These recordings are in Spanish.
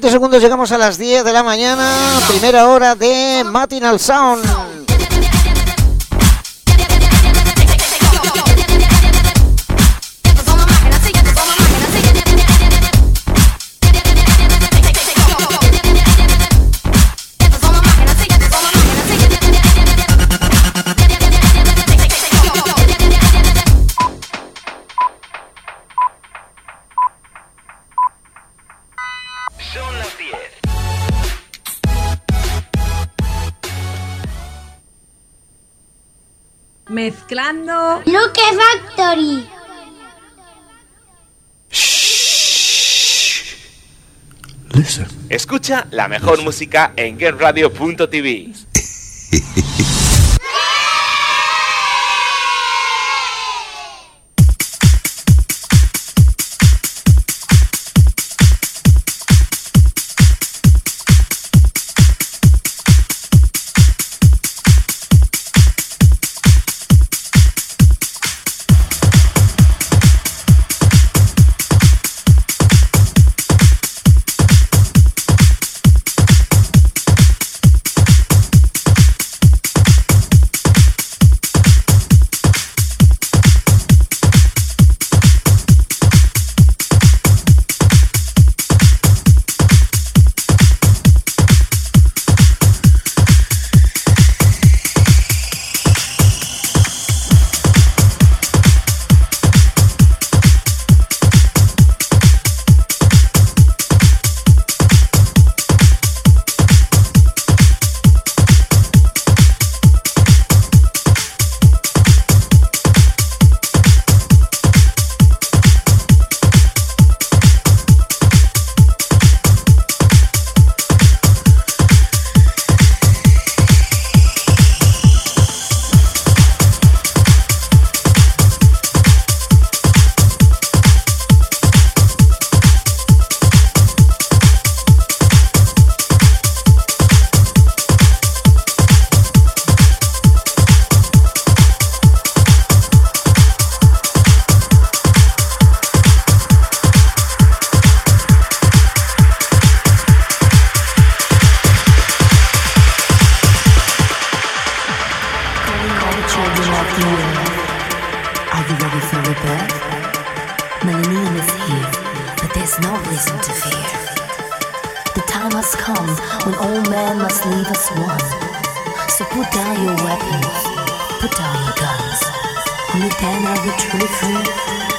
20 segundos llegamos a las 10 de la mañana, primera hora de Matinal Sound. Mezclando. Luke Factory. Escucha la mejor música en getradio.tv. Chronicles on the 10 of the free.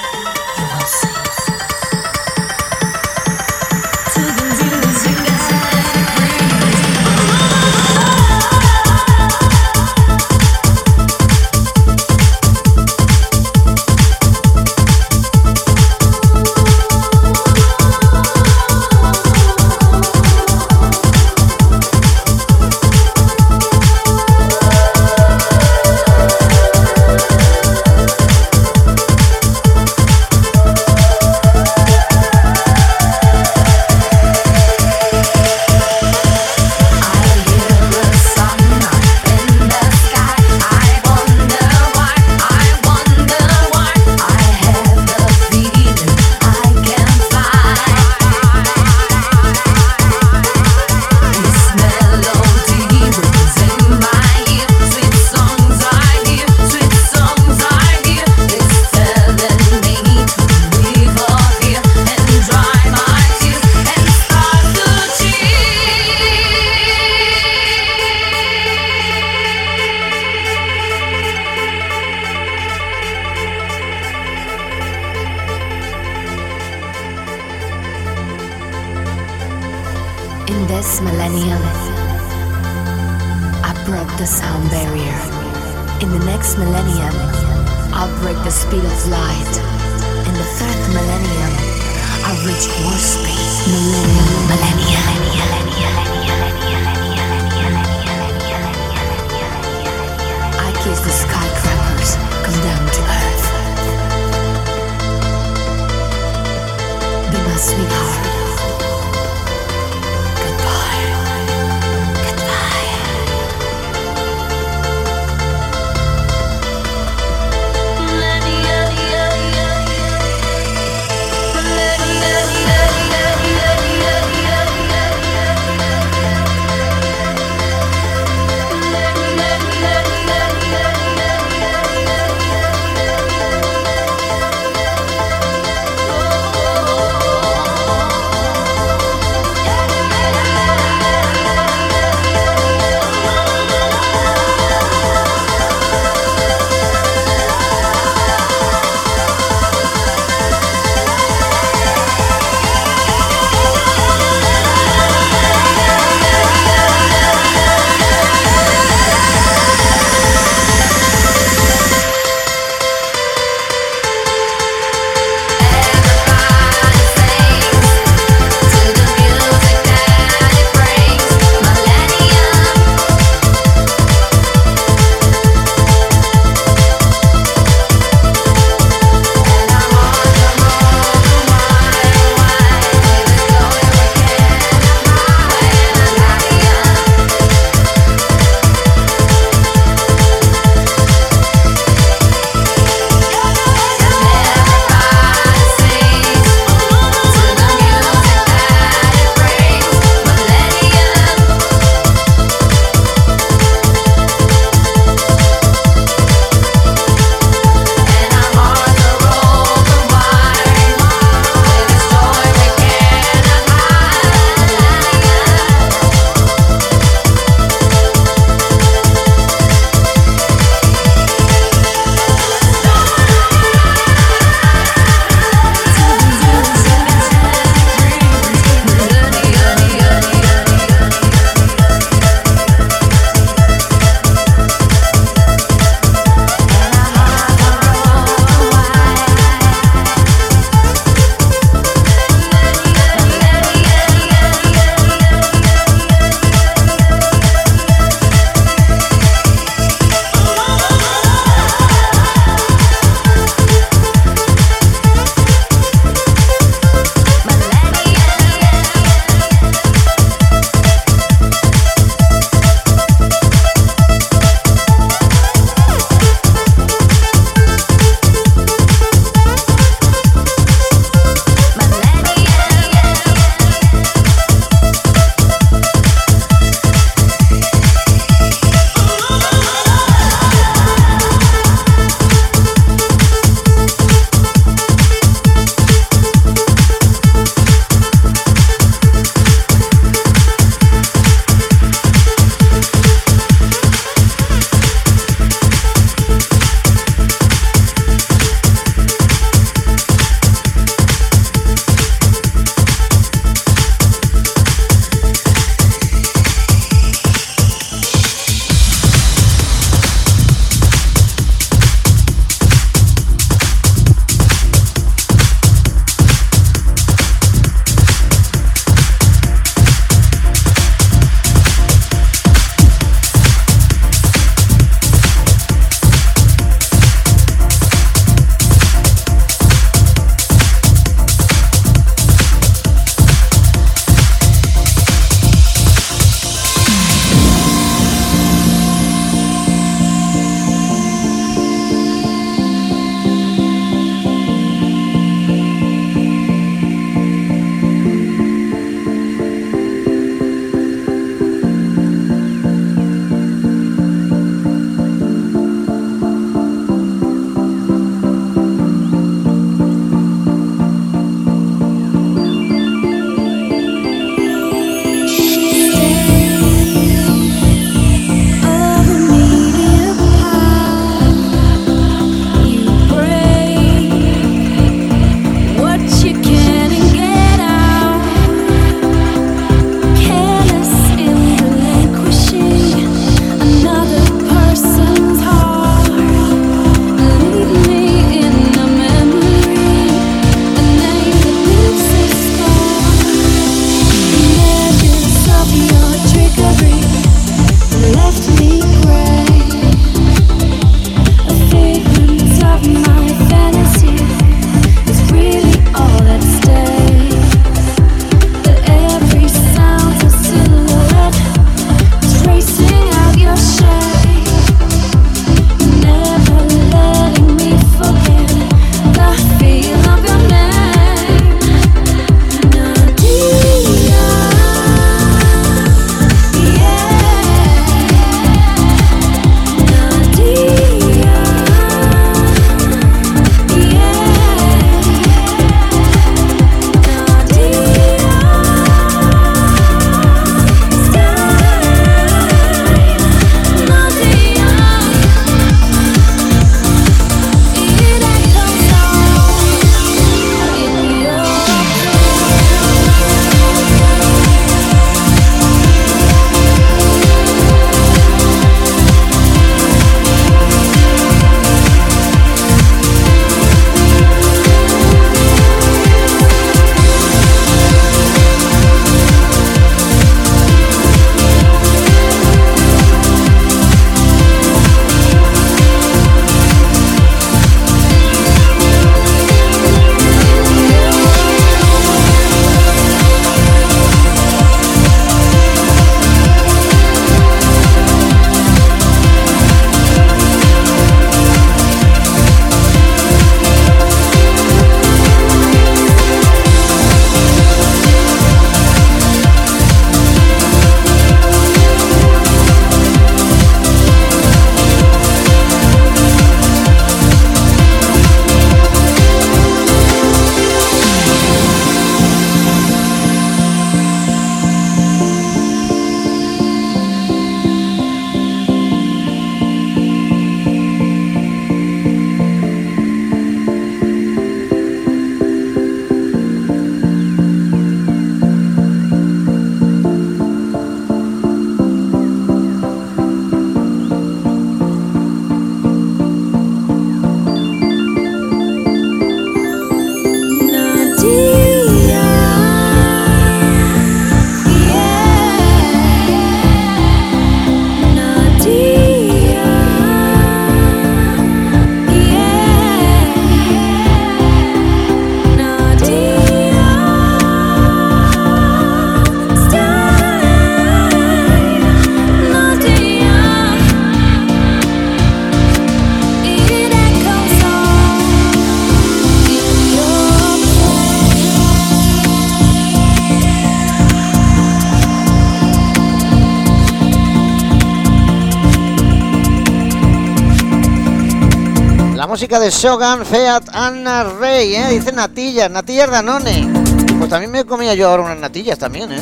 De Shogun, Feat, Anna Rey, ¿eh? Dice natillas, natillas Danone. Pues también me comía yo ahora unas natillas también, ¿eh?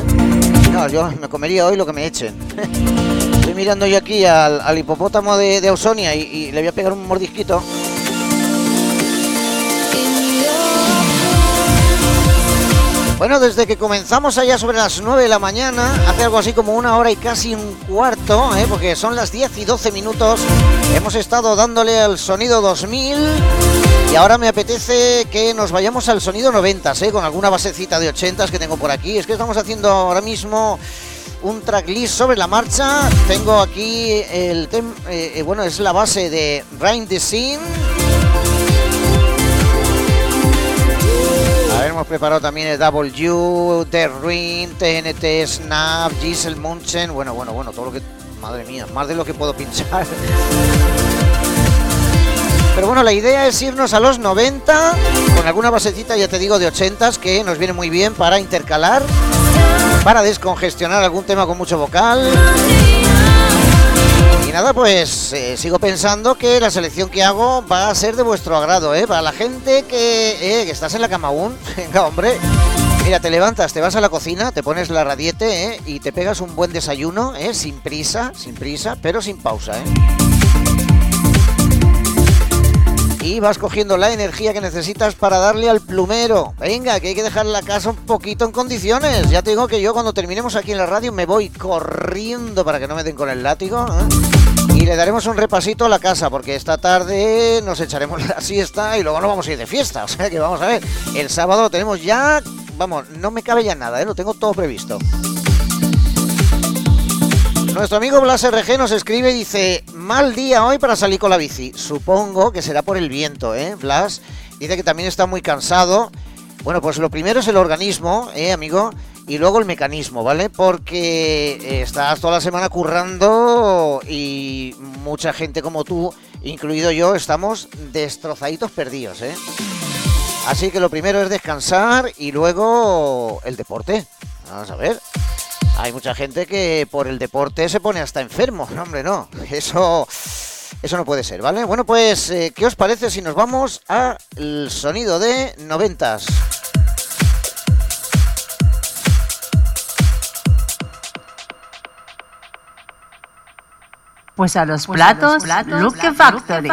No, yo me comería hoy lo que me echen. Estoy mirando yo aquí al, hipopótamo de, Ausonia y, y le voy a pegar un mordisquito. Bueno, desde que comenzamos allá sobre las 9 de la mañana, hace algo así como una hora y casi un cuarto, ¿eh? porque son las 10 y 12 minutos, hemos estado dándole al sonido 2000 y ahora me apetece que nos vayamos al sonido 90, ¿eh? con alguna basecita de 80 que tengo por aquí. Es que estamos haciendo ahora mismo un tracklist sobre la marcha. Tengo aquí el tema, eh, eh, bueno, es la base de Rain the Scene hemos preparado también el W, The Ring, TNT, Snap, Giselle Munchen. Bueno, bueno, bueno, todo lo que. Madre mía, más de lo que puedo pinchar. Pero bueno, la idea es irnos a los 90 con alguna basecita, ya te digo, de 80 que nos viene muy bien para intercalar, para descongestionar algún tema con mucho vocal. Y nada, pues eh, sigo pensando que la selección que hago va a ser de vuestro agrado, ¿eh? Para la gente que, eh, que estás en la cama aún, venga, hombre. Mira, te levantas, te vas a la cocina, te pones la radiete ¿eh? y te pegas un buen desayuno, ¿eh? sin prisa, sin prisa, pero sin pausa. ¿eh? Y vas cogiendo la energía que necesitas para darle al plumero. Venga, que hay que dejar la casa un poquito en condiciones. Ya te digo que yo cuando terminemos aquí en la radio me voy corriendo para que no me den con el látigo. ¿eh? Y le daremos un repasito a la casa, porque esta tarde nos echaremos la siesta y luego nos vamos a ir de fiesta. O sea que vamos a ver, el sábado tenemos ya, vamos, no me cabe ya nada, ¿eh? lo tengo todo previsto. Nuestro amigo Blas RG nos escribe y dice, mal día hoy para salir con la bici. Supongo que será por el viento, ¿eh? Blas dice que también está muy cansado. Bueno, pues lo primero es el organismo, ¿eh, amigo? y luego el mecanismo, ¿vale? Porque eh, estás toda la semana currando y mucha gente como tú, incluido yo, estamos destrozaditos perdidos, ¿eh? Así que lo primero es descansar y luego el deporte. Vamos a ver. Hay mucha gente que por el deporte se pone hasta enfermo. No, hombre, no. Eso, eso no puede ser, ¿vale? Bueno, pues, eh, ¿qué os parece si nos vamos al sonido de noventas? Pues a los platos, Luke Factory.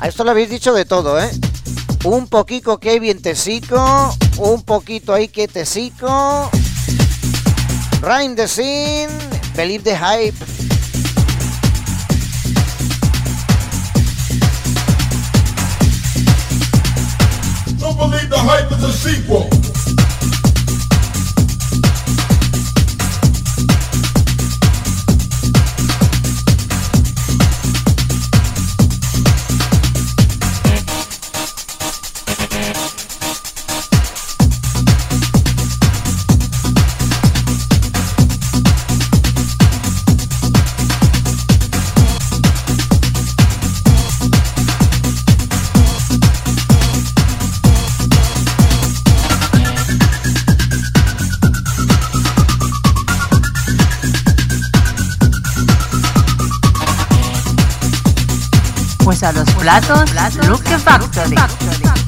A esto lo habéis dicho de todo, ¿eh? Un poquito que bien tesico, un poquito ahí que tesico. Rain the scene, believe the hype. believe the hype is a sequel. A los platos, Luke Factory.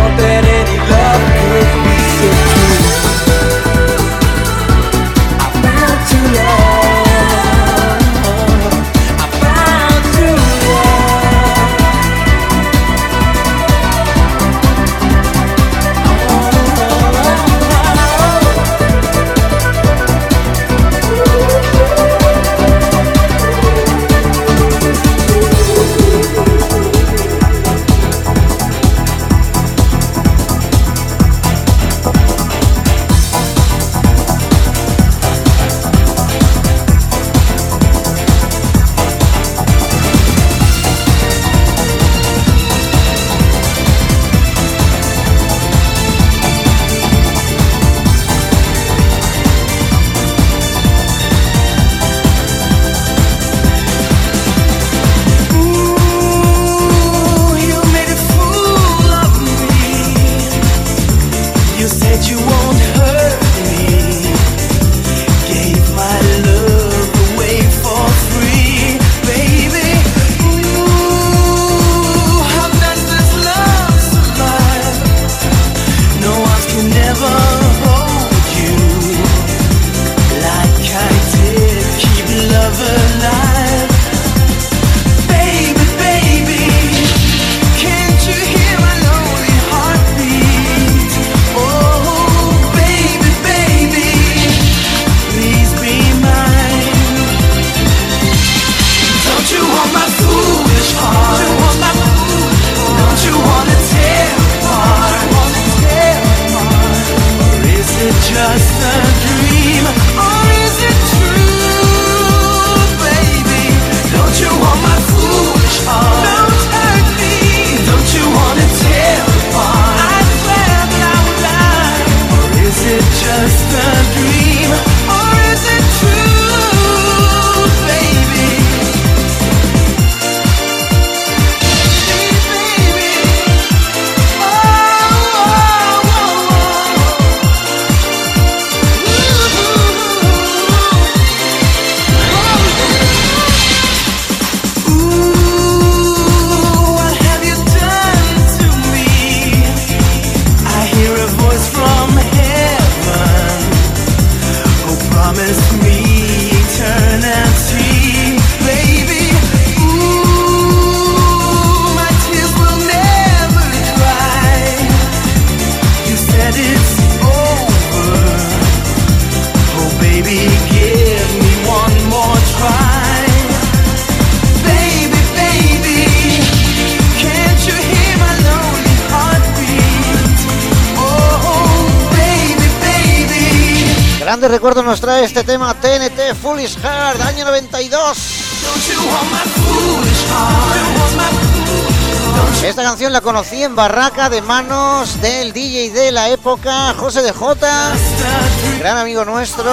no tener la conocí en Barraca de manos del DJ de la época, José de Jota, gran amigo nuestro.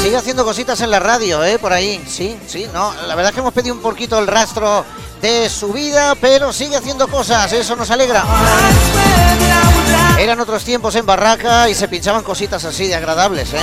Sigue haciendo cositas en la radio, ¿eh? Por ahí, sí, sí, no. La verdad es que hemos pedido un poquito el rastro de su vida, pero sigue haciendo cosas, eso nos alegra. Eran otros tiempos en Barraca y se pinchaban cositas así de agradables, ¿eh?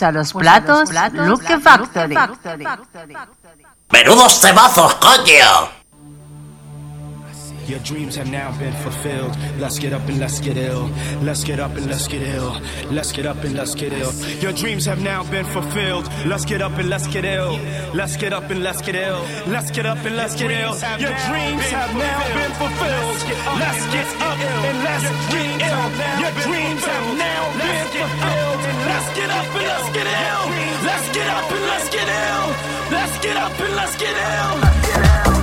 Pues a los platos, Look Factory. ¡Menudos temazos, coño! Your dreams have now been fulfilled. Let's get up and let's get ill. Let's get up and let's get ill. Let's get up and let's get ill. Your dreams have now been fulfilled. Let's get up and let's get ill. Let's get up and let's get ill. Let's get up and let's get ill. Your dreams have now been fulfilled. Let's get up and let's get ill. Your dreams have now been fulfilled. Let's get up and let's get ill. Let's get up and let's get ill. Let's get up and let's get ill. Your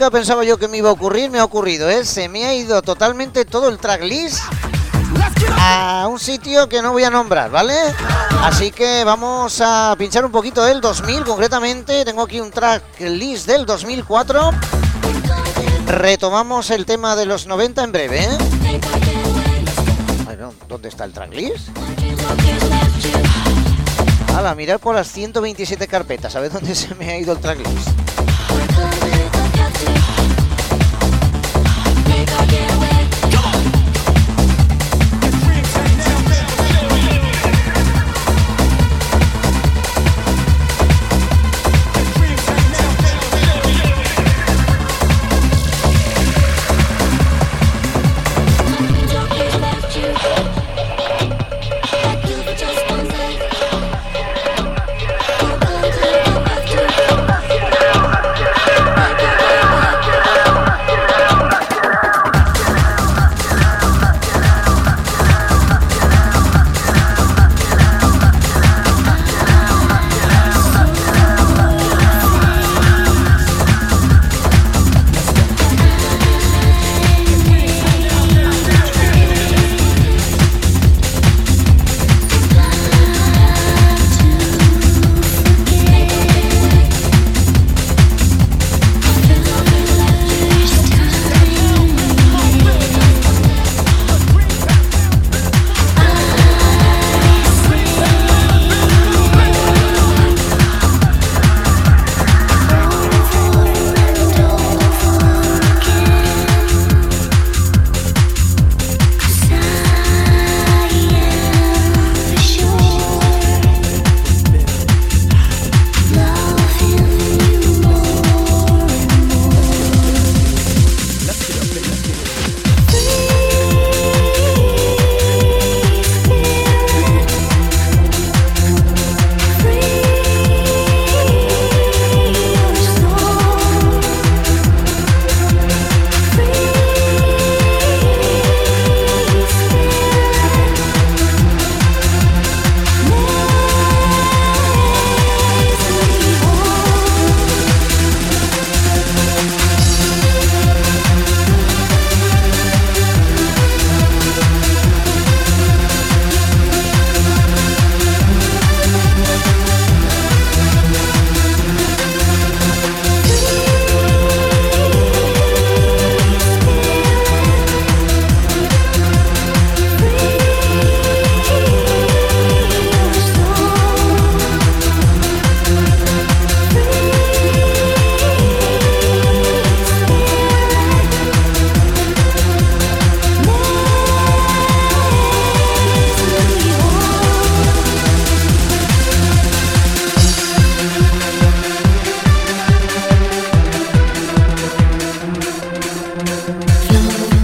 nunca pensaba yo que me iba a ocurrir me ha ocurrido, ¿eh? Se me ha ido totalmente todo el tracklist a un sitio que no voy a nombrar, ¿vale? Así que vamos a pinchar un poquito del 2000 concretamente. Tengo aquí un tracklist del 2004. Retomamos el tema de los 90 en breve, ¿eh? Bueno, ¿dónde está el tracklist? Hala, mirar por las 127 carpetas, a ver dónde se me ha ido el tracklist. love.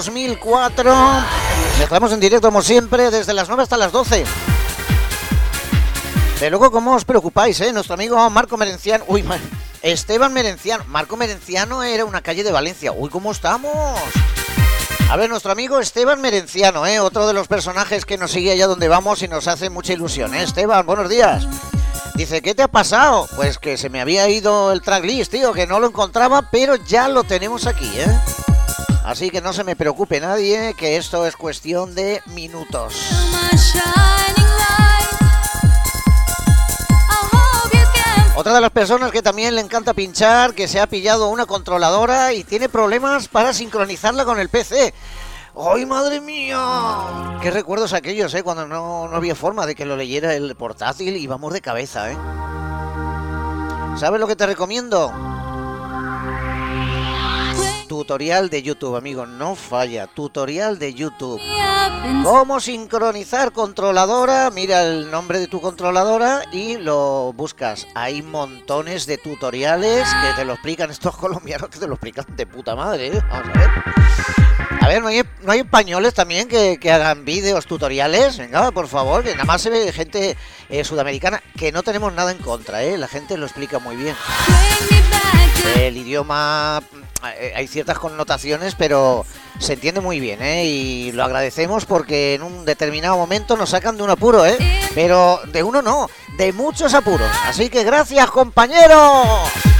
2004. Estamos en directo como siempre desde las 9 hasta las 12. De luego, ¿cómo os preocupáis, eh? Nuestro amigo Marco Merenciano. Uy, Esteban Merenciano. Marco Merenciano era una calle de Valencia. Uy, ¿cómo estamos? A ver, nuestro amigo Esteban Merenciano, ¿eh? Otro de los personajes que nos sigue allá donde vamos y nos hace mucha ilusión, ¿eh? Esteban, buenos días. Dice, ¿qué te ha pasado? Pues que se me había ido el tracklist, tío, que no lo encontraba, pero ya lo tenemos aquí, ¿eh? Así que no se me preocupe nadie, que esto es cuestión de minutos. Otra de las personas que también le encanta pinchar, que se ha pillado una controladora y tiene problemas para sincronizarla con el PC. ¡Ay, madre mía! Qué recuerdos aquellos, ¿eh? Cuando no, no había forma de que lo leyera el portátil y vamos de cabeza, ¿eh? ¿Sabes lo que te recomiendo? Tutorial de YouTube, amigo, no falla. Tutorial de YouTube. ¿Cómo sincronizar controladora? Mira el nombre de tu controladora y lo buscas. Hay montones de tutoriales que te lo explican estos colombianos que te lo explican de puta madre. ¿eh? Vamos a ver. A ver, ¿no hay, no hay españoles también que, que hagan vídeos tutoriales? Venga, por favor, que nada más se ve gente eh, sudamericana que no tenemos nada en contra, ¿eh? La gente lo explica muy bien. El idioma, hay ciertas connotaciones, pero se entiende muy bien, ¿eh? Y lo agradecemos porque en un determinado momento nos sacan de un apuro, ¿eh? Pero de uno no, de muchos apuros. Así que gracias, compañeros.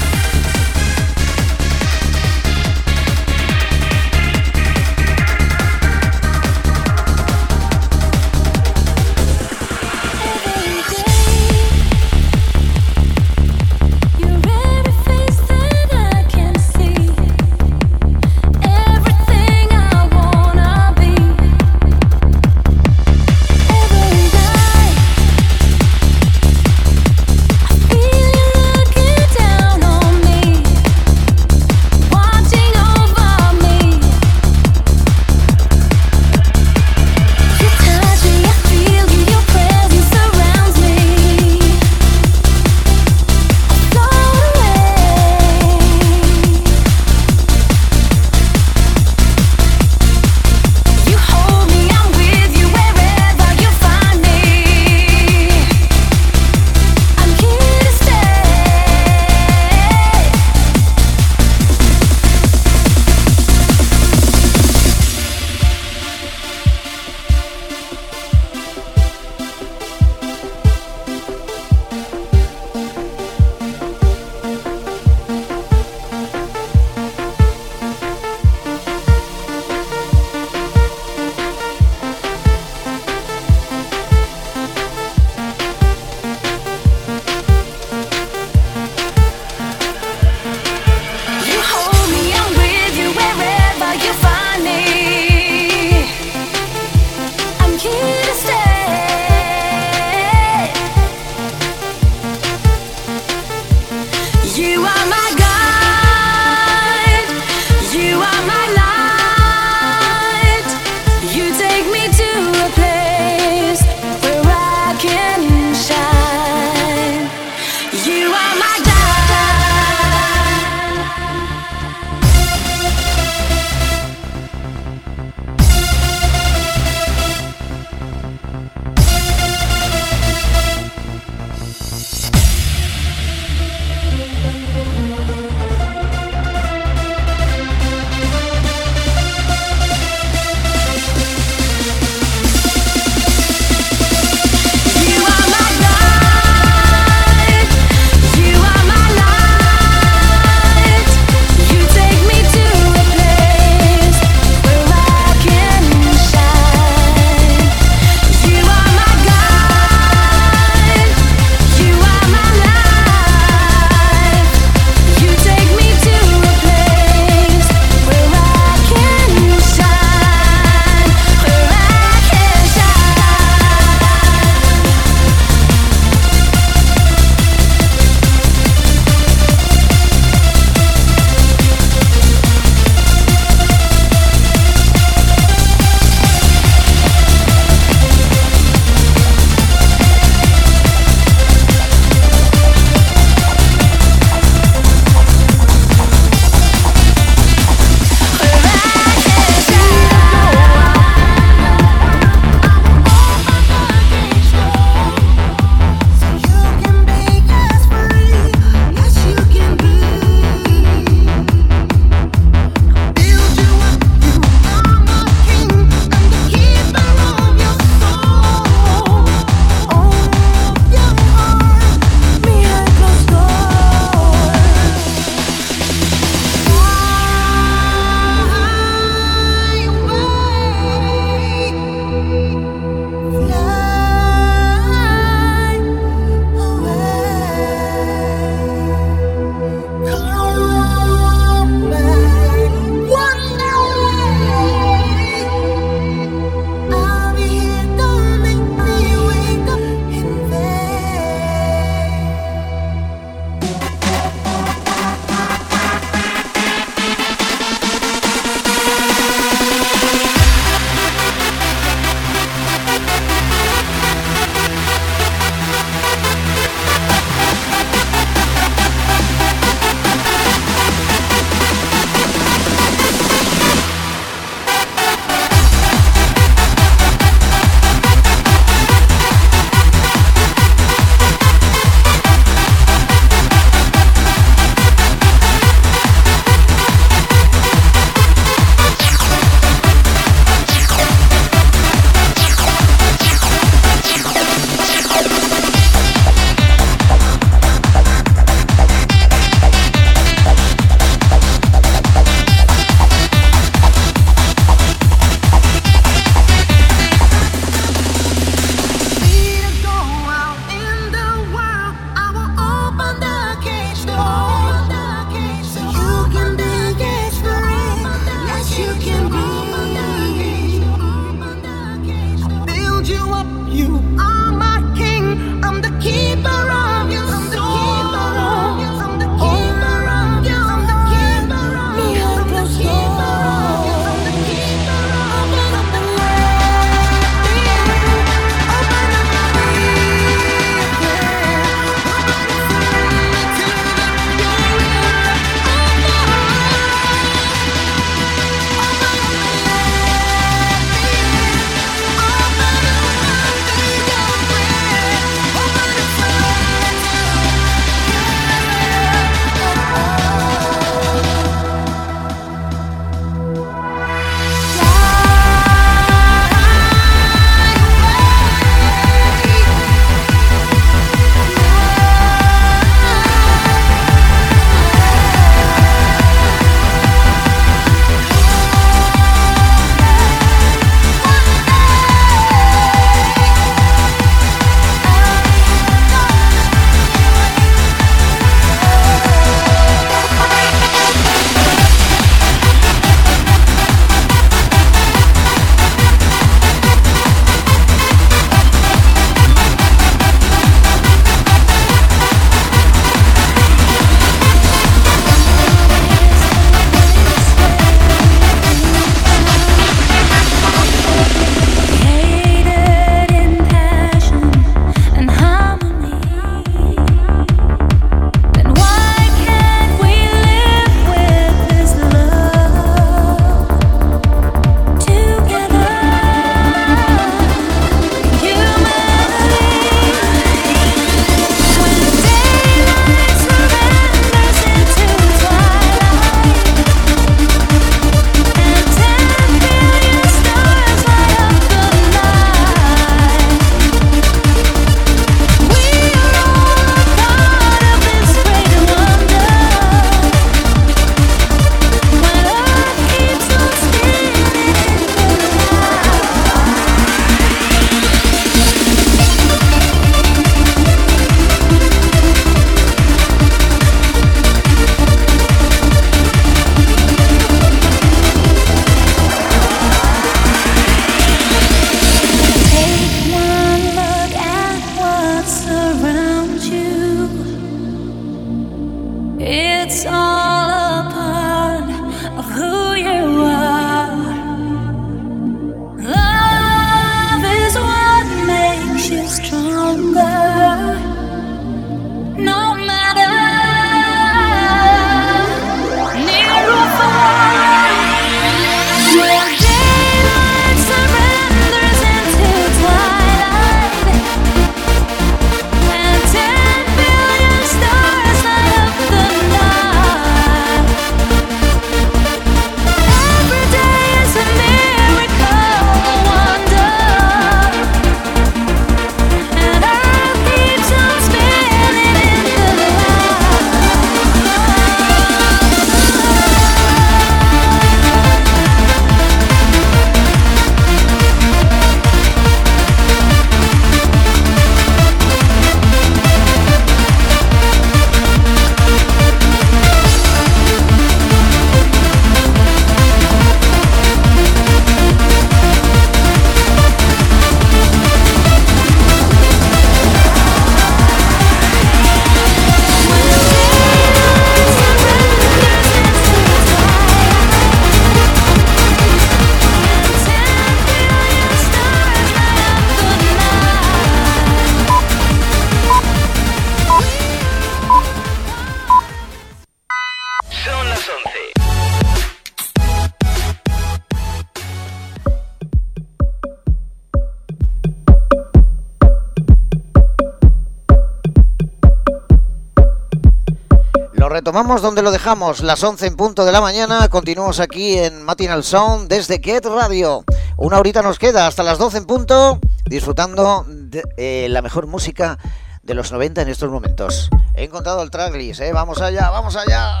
Retomamos donde lo dejamos, las 11 en punto de la mañana. Continuamos aquí en Matinal Sound desde Get Radio. Una horita nos queda hasta las 12 en punto, disfrutando de eh, la mejor música de los 90 en estos momentos. He encontrado el tracklist, ¿eh? Vamos allá, vamos allá.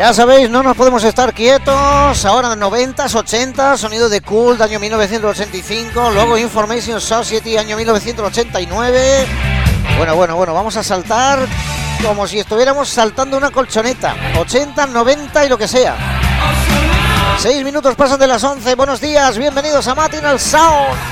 Ya sabéis, no nos podemos estar quietos. Ahora 90s, 80 sonido de Cult, año 1985. Luego Information Society, año 1989. Bueno, bueno, bueno, vamos a saltar como si estuviéramos saltando una colchoneta. 80, 90 y lo que sea. Seis minutos pasan de las 11. Buenos días, bienvenidos a Matinal Sound.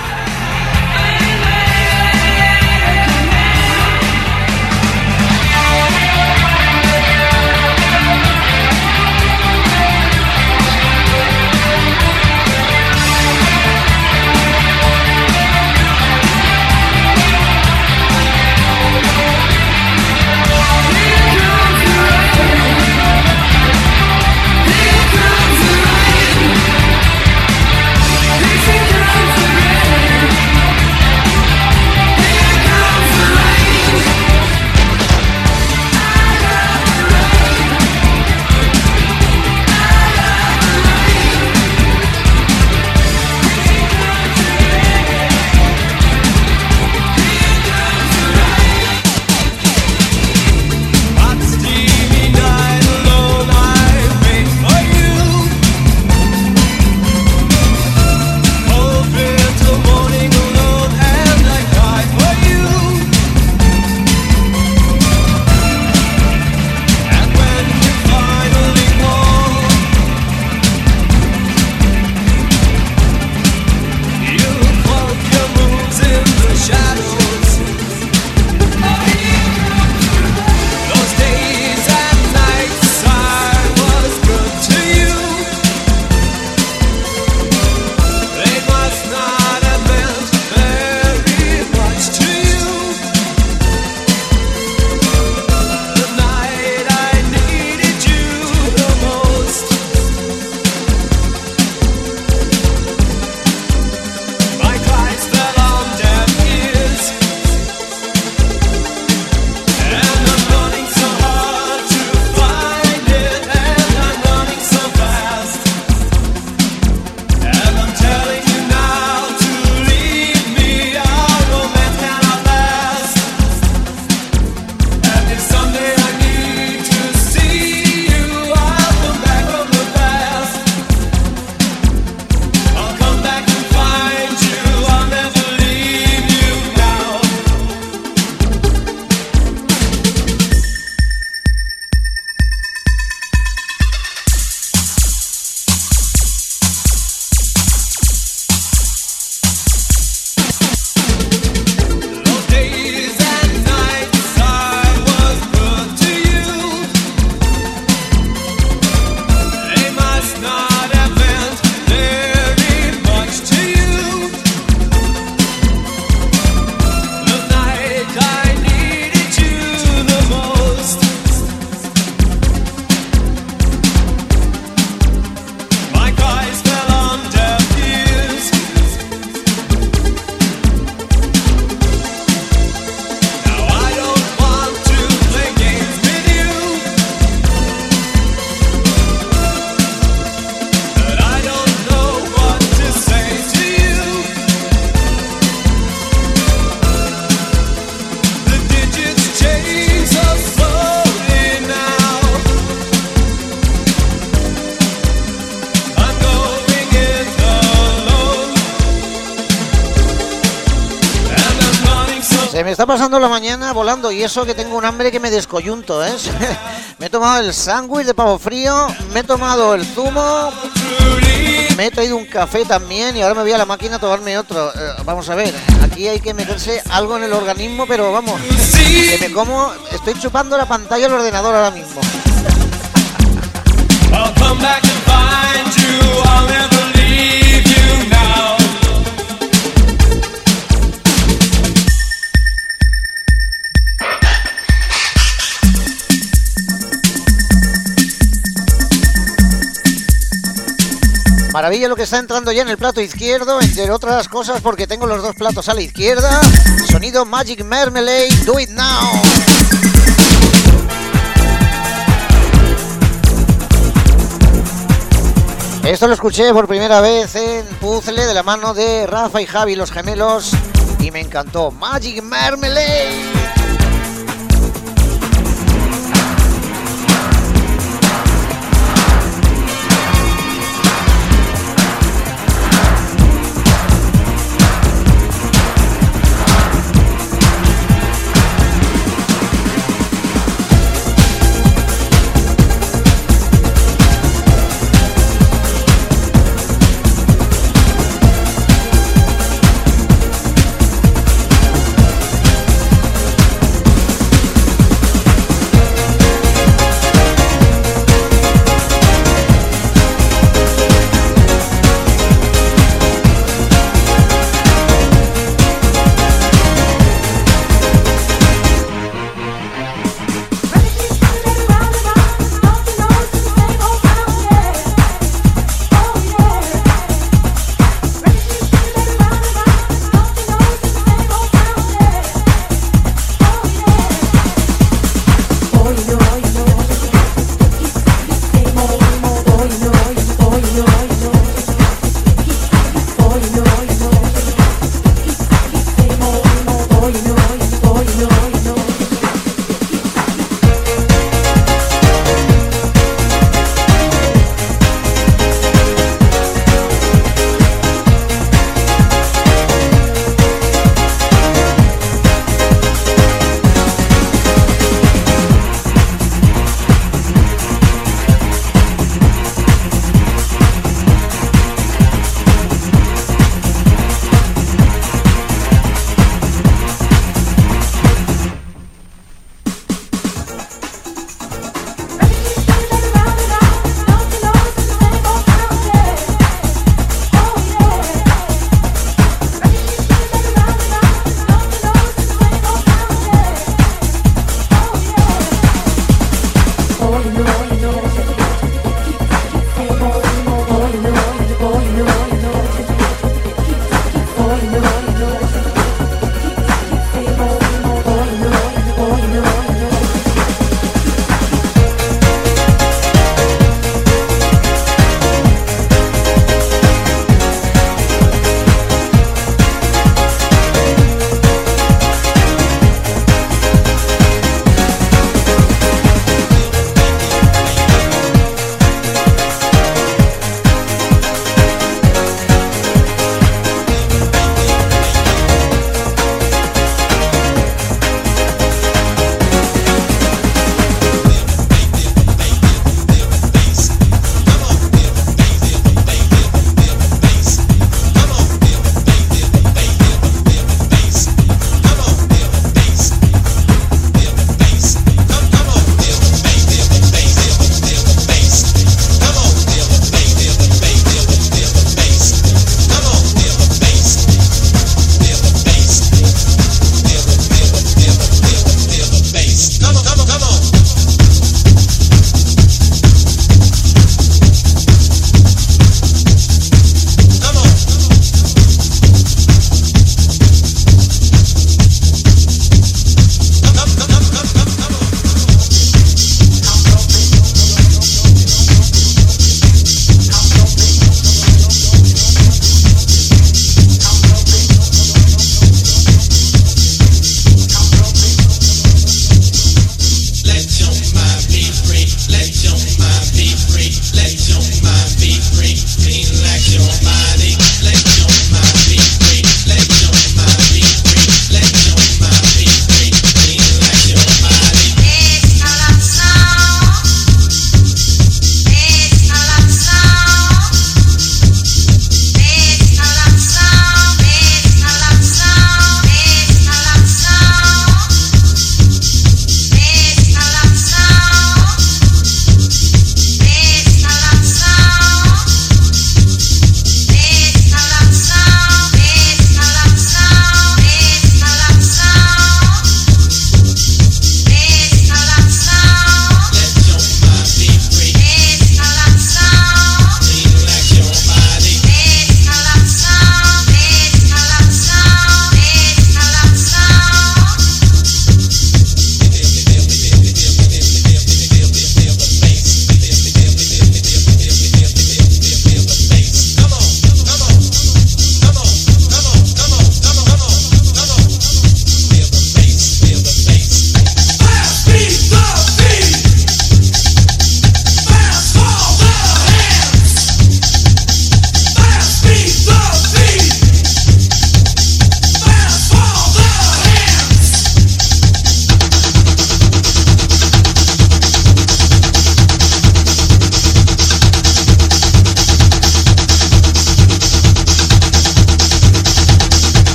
Eso que tengo un hambre que me descoyunto, ¿eh? me he tomado el sándwich de pavo frío, me he tomado el zumo, me he traído un café también y ahora me voy a la máquina a tomarme otro. Eh, vamos a ver, aquí hay que meterse algo en el organismo, pero vamos, que me como, estoy chupando la pantalla del ordenador ahora mismo. Maravilla lo que está entrando ya en el plato izquierdo, entre otras cosas porque tengo los dos platos a la izquierda. Sonido Magic Marmalade, Do It Now. Esto lo escuché por primera vez en Puzzle de la mano de Rafa y Javi, los gemelos, y me encantó. Magic Marmalade.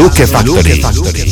Luke Factory. Sound.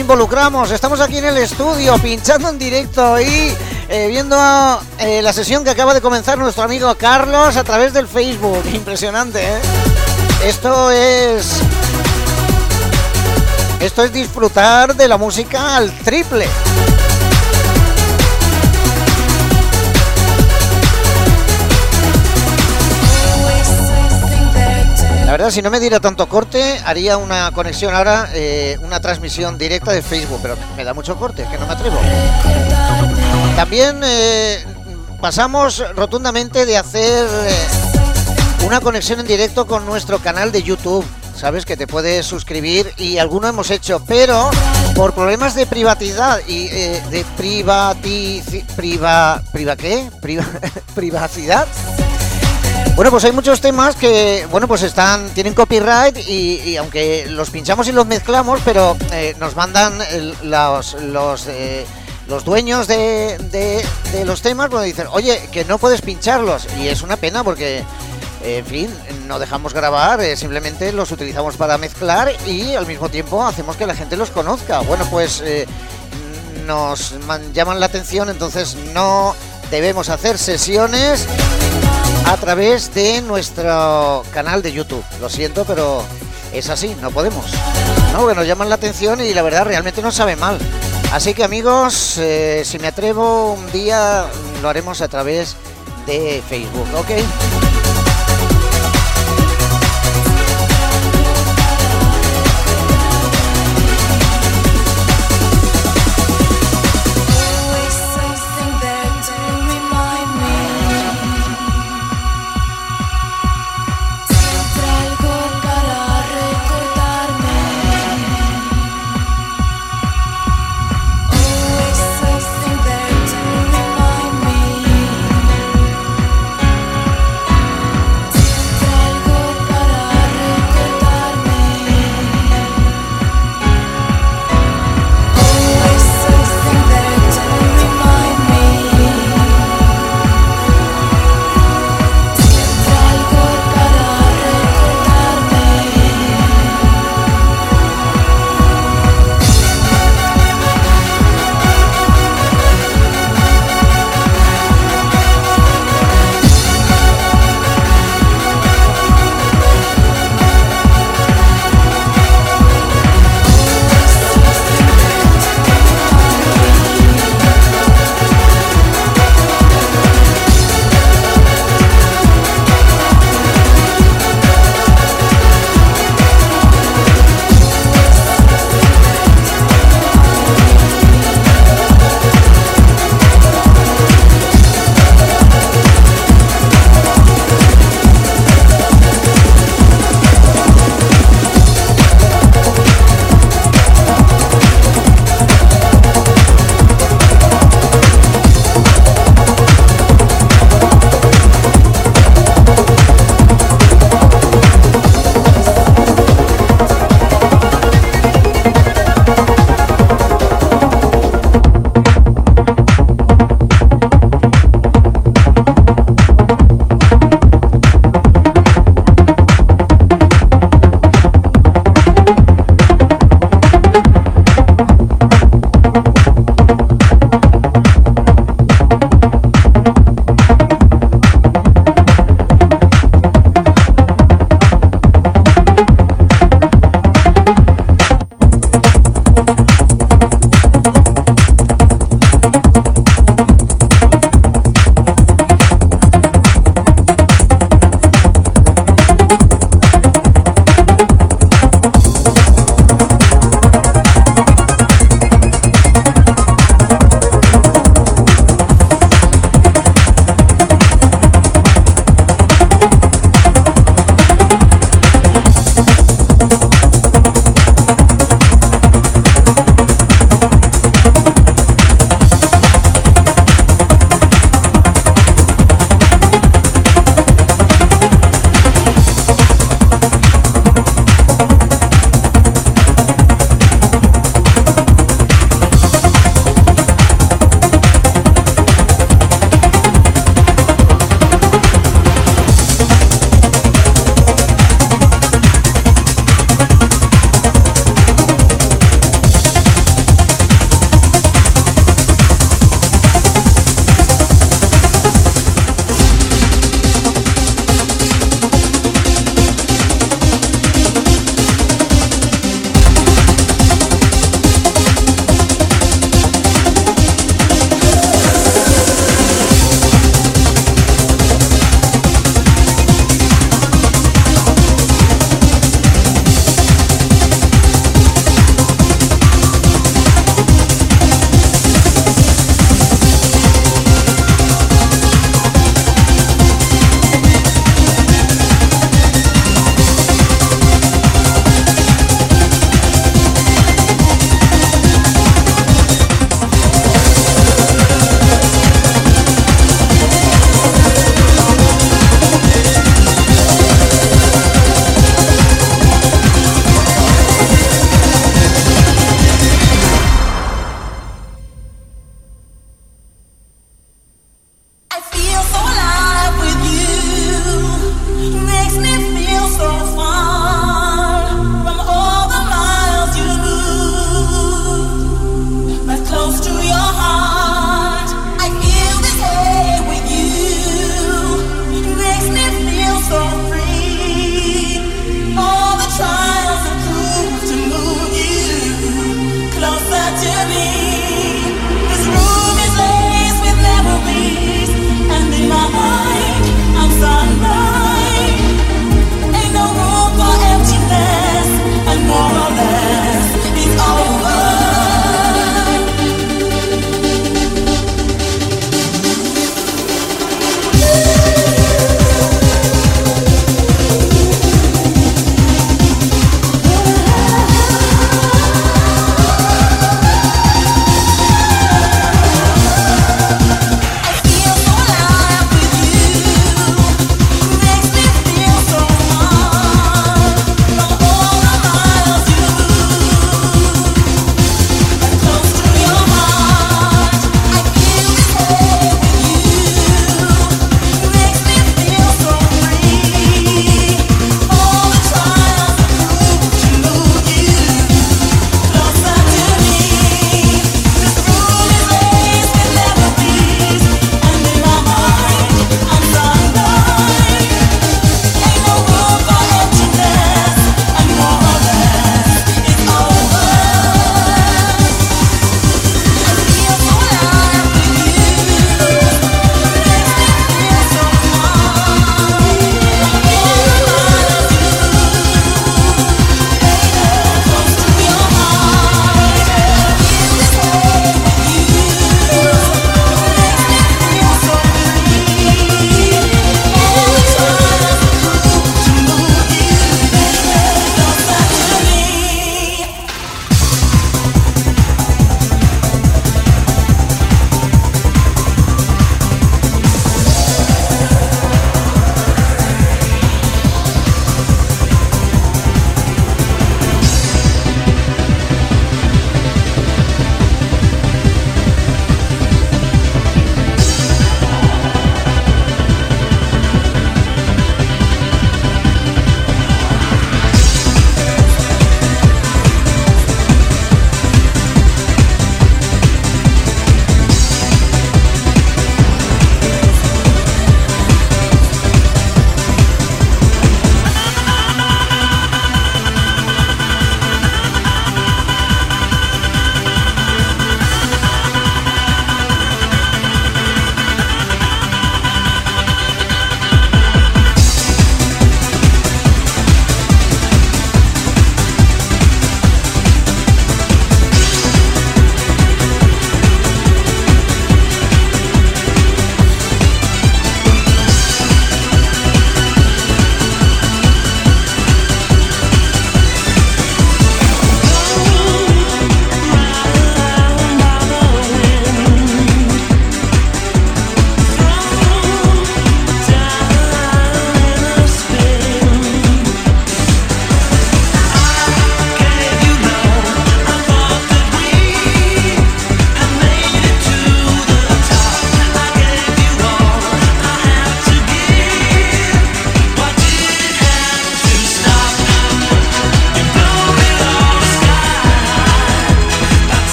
Involucramos, estamos aquí en el estudio, pinchando en directo y eh, viendo eh, la sesión que acaba de comenzar nuestro amigo Carlos a través del Facebook. Impresionante, ¿eh? Esto es... Esto es disfrutar de la música al triple. La verdad, si no me diera tanto corte, haría una conexión ahora, eh, una transmisión directa de Facebook, pero me da mucho corte, es que no me atrevo. También eh, pasamos rotundamente de hacer eh, una conexión en directo con nuestro canal de YouTube. Sabes que te puedes suscribir y alguno hemos hecho, pero por problemas de privacidad y de privati priva priva qué priva privacidad bueno, pues hay muchos temas que, bueno, pues están, tienen copyright y, aunque los pinchamos y los mezclamos, pero eh, nos mandan el- los, los, eh, los dueños de, de- los temas, bueno, dicen, oye, que no puedes pincharlos. Y es una pena porque, en fin, no dejamos grabar, eh, simplemente los utilizamos para mezclar y al mismo tiempo hacemos que la gente los conozca. Bueno, pues nos man- llaman la atención, entonces no debemos hacer sesiones a través de nuestro canal de YouTube. Lo siento, pero es así, no podemos. No, que nos llaman la atención y la verdad realmente nos sabe mal. Así que amigos, eh, si me atrevo un día lo haremos a través de Facebook, ¿ok?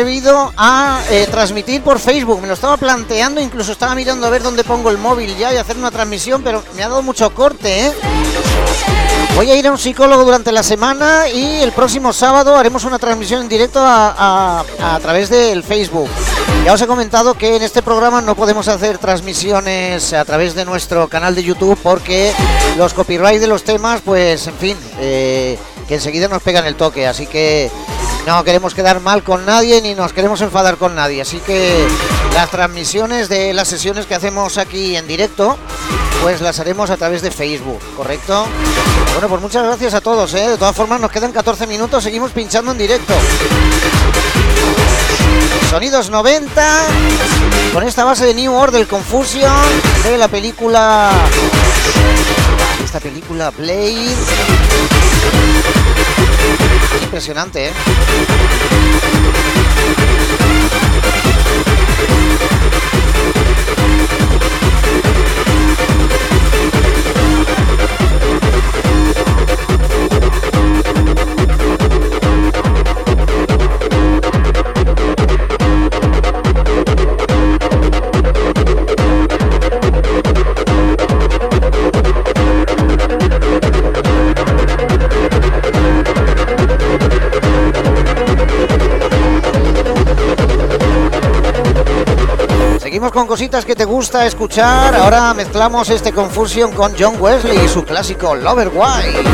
Atrevido a eh, transmitir por Facebook. Me lo estaba planteando, incluso estaba mirando a ver dónde pongo el móvil ya y hacer una transmisión, pero me ha dado mucho corte, ¿eh? Voy a ir a un psicólogo durante la semana y el próximo sábado haremos una transmisión en directo a, a- a través del Facebook. Ya os he comentado que en este programa no podemos hacer transmisiones a través de nuestro canal de YouTube porque los copyright de los temas, pues en fin, eh, que enseguida nos pegan el toque. Así que no queremos quedar mal con nadie ni nos queremos enfadar con nadie. Así que las transmisiones de las sesiones que hacemos aquí en directo, pues las haremos a través de Facebook, ¿correcto? Bueno, pues muchas gracias a todos, ¿eh? De todas formas, nos quedan 14 minutos, seguimos pinchando en directo. Sonidos 90, con esta base de New Order Confusion de la película. Esta película Blade. Impresionante, ¿eh? Con cositas que te gusta escuchar. Ahora mezclamos este Confusion con John Wesley y su clásico Lover Why.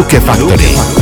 Mezclando Luke Factory.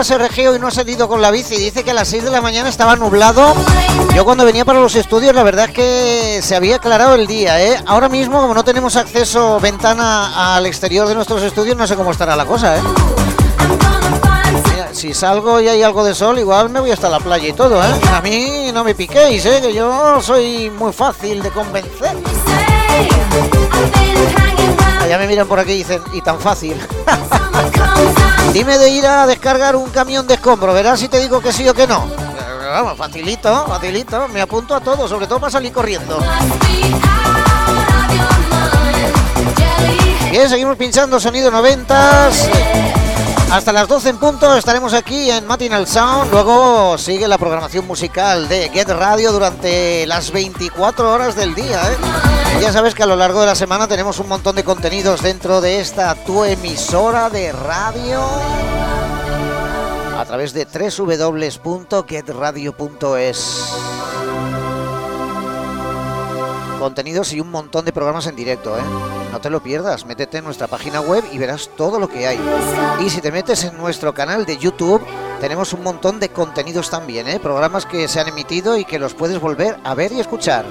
Blas RG hoy no ha salido con la bici. Dice que a las 6 de la mañana estaba nublado. Yo cuando venía para los estudios, la verdad es que se había aclarado el día, ¿eh? Ahora mismo, como no tenemos acceso ventana al exterior de nuestros estudios, no sé cómo estará la cosa, ¿eh? Mira, si salgo y hay algo de sol, igual me voy hasta la playa y todo, ¿eh? A mí no me piquéis, ¿eh? Que yo soy muy fácil de convencer. Ya me miran por aquí y dicen, y tan fácil. Dime de ir a descargar un camión de escombro, verás si te digo que sí o que no. Vamos, facilito, facilito. Me apunto a todo, sobre todo para salir corriendo. Bien, seguimos pinchando sonido noventas. Hasta las 12 en punto estaremos aquí en Matinal Sound. Luego sigue la programación musical de Get Radio durante las 24 horas del día. ¿eh? Ya sabes que a lo largo de la semana tenemos un montón de contenidos dentro de esta tu emisora de radio a través de www.getradio.es. Contenidos y un montón de programas en directo, ¿eh? No te lo pierdas, métete en nuestra página web y verás todo lo que hay. Y si te metes en nuestro canal de YouTube, tenemos un montón de contenidos también, ¿eh? Programas que se han emitido y que los puedes volver a ver y escuchar.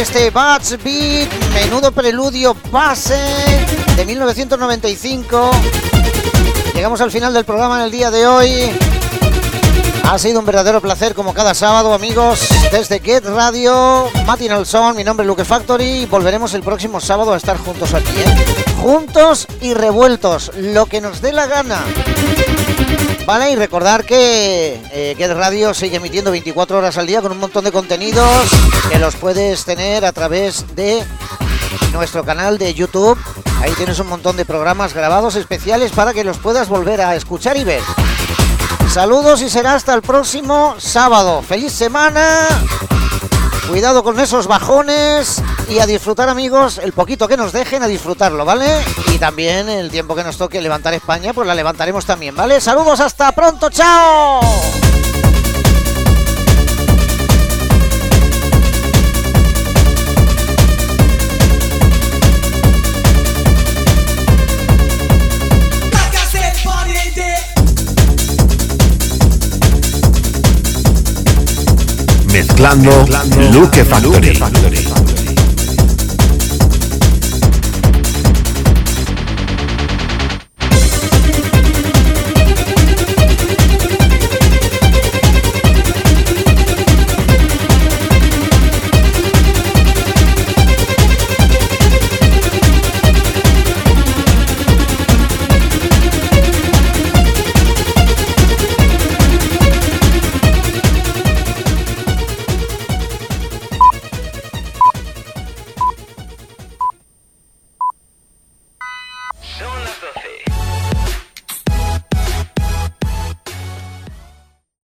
Este Bats Beat, menudo preludio base de 1995. Llegamos al final del programa en el día de hoy. Ha sido un verdadero placer como cada sábado, amigos, desde Get Radio, Matinal Son, mi nombre es Luke Factory y volveremos el próximo sábado a estar juntos aquí, ¿eh? Juntos y revueltos, lo que nos dé la gana. Vale, y recordar que eh, Radio sigue emitiendo 24 horas al día con un montón de contenidos que los puedes tener a través de nuestro canal de YouTube. Ahí tienes un montón de programas grabados especiales para que los puedas volver a escuchar y ver. Saludos y será hasta el próximo sábado. ¡Feliz semana! Cuidado con esos bajones y a disfrutar amigos el poquito que nos dejen a disfrutarlo, ¿vale? Y también el tiempo que nos toque levantar España, pues la levantaremos también, ¿vale? Saludos, hasta pronto, chao. Mezclando, Luke Factory.